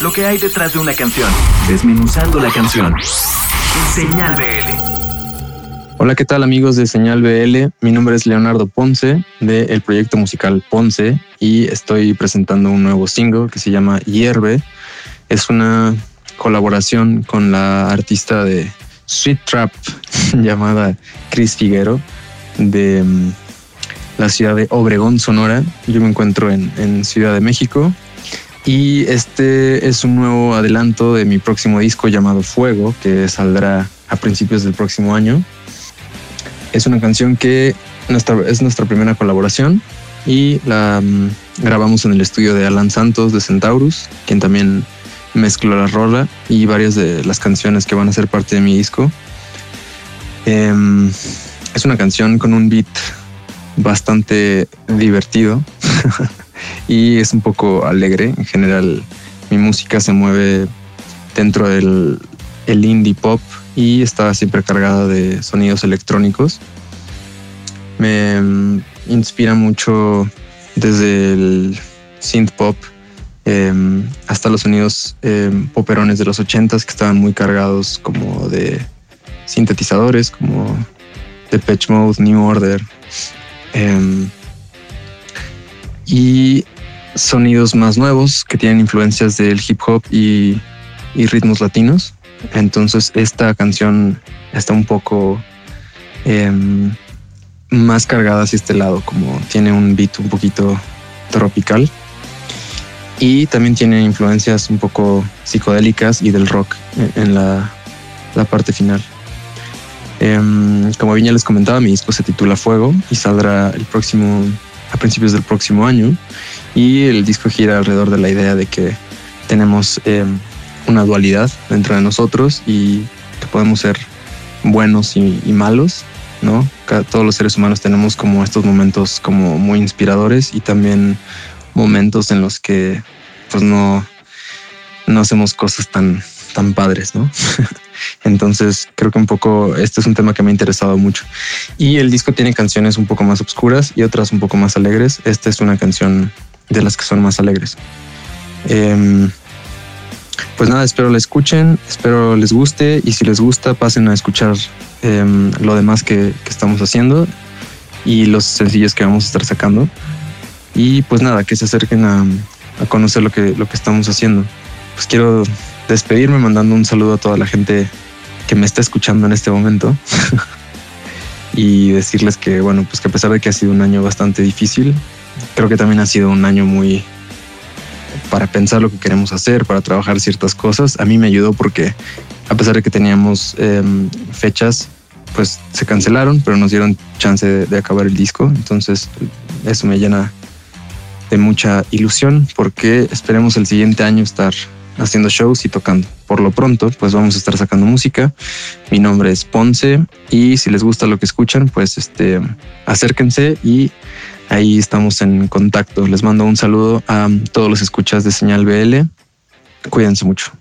lo que hay detrás de una canción, desmenuzando la canción. Señal BL. Hola, ¿qué tal amigos de Señal BL? Mi nombre es Leonardo Ponce del proyecto musical Ponce y estoy presentando un nuevo single que se llama Hierve. Es una colaboración con la artista de Sweet Trap llamada Chris Figuero de mm, la ciudad de Obregón, Sonora. Yo me encuentro en, en Ciudad de México y este es un nuevo adelanto de mi próximo disco llamado Fuego, que saldrá a principios del próximo año. Es una canción que es nuestra primera colaboración y la mm, grabamos en el estudio de Alan Santos de Centaurus, quien también mezcló la rola y varias de las canciones que van a ser parte de mi disco. Em, es una canción con un beat bastante divertido y es un poco alegre. En general, mi música se mueve dentro del el indie pop y está siempre cargada de sonidos electrónicos. Me mm, inspira mucho desde el synth pop em, hasta los sonidos em, poperones de los ochentas que estaban muy cargados como de sintetizadores, como Pitch Mode, New Order. Em, y sonidos más nuevos que tienen influencias del hip hop y, ritmos latinos. Entonces esta canción está un poco em, más cargada hacia este lado, como tiene un beat un poquito tropical. Y también tiene influencias un poco psicodélicas y del rock en la, parte final. Em, como bien ya les comentaba, mi disco se titula Fuego y saldrá el próximo a principios del próximo año y el disco gira alrededor de la idea de que tenemos eh, una dualidad dentro de nosotros y que podemos ser buenos y, malos, ¿no? todos los seres humanos tenemos como estos momentos como muy inspiradores y también momentos en los que pues no, no hacemos cosas tan, tan padres, ¿no? Entonces creo que un poco este es un tema que me ha interesado mucho. Y el disco tiene canciones un poco más oscuras y otras un poco más alegres. Esta es una canción de las que son más alegres. Em, pues nada, espero la escuchen, espero les guste y si les gusta pasen a escuchar em, lo demás que, estamos haciendo y los sencillos que vamos a estar sacando. Y pues nada, que se acerquen a, a conocer lo que, lo que estamos haciendo. Pues quiero despedirme mandando un saludo a toda la gente que me está escuchando en este momento y decirles que, bueno, pues que a pesar de que ha sido un año bastante difícil, creo que también ha sido un año muy para pensar lo que queremos hacer, para trabajar ciertas cosas. A mí me ayudó porque a pesar de que teníamos em, fechas, pues se cancelaron, pero nos dieron chance de acabar el disco. Entonces eso me llena de mucha ilusión porque esperemos el siguiente año estar haciendo shows y tocando. Por lo pronto, pues vamos a estar sacando música. Mi nombre es Ponce y si les gusta lo que escuchan, pues este acérquense y ahí estamos en contacto. Les mando un saludo a todos los escuchas de Señal BL. Cuídense mucho.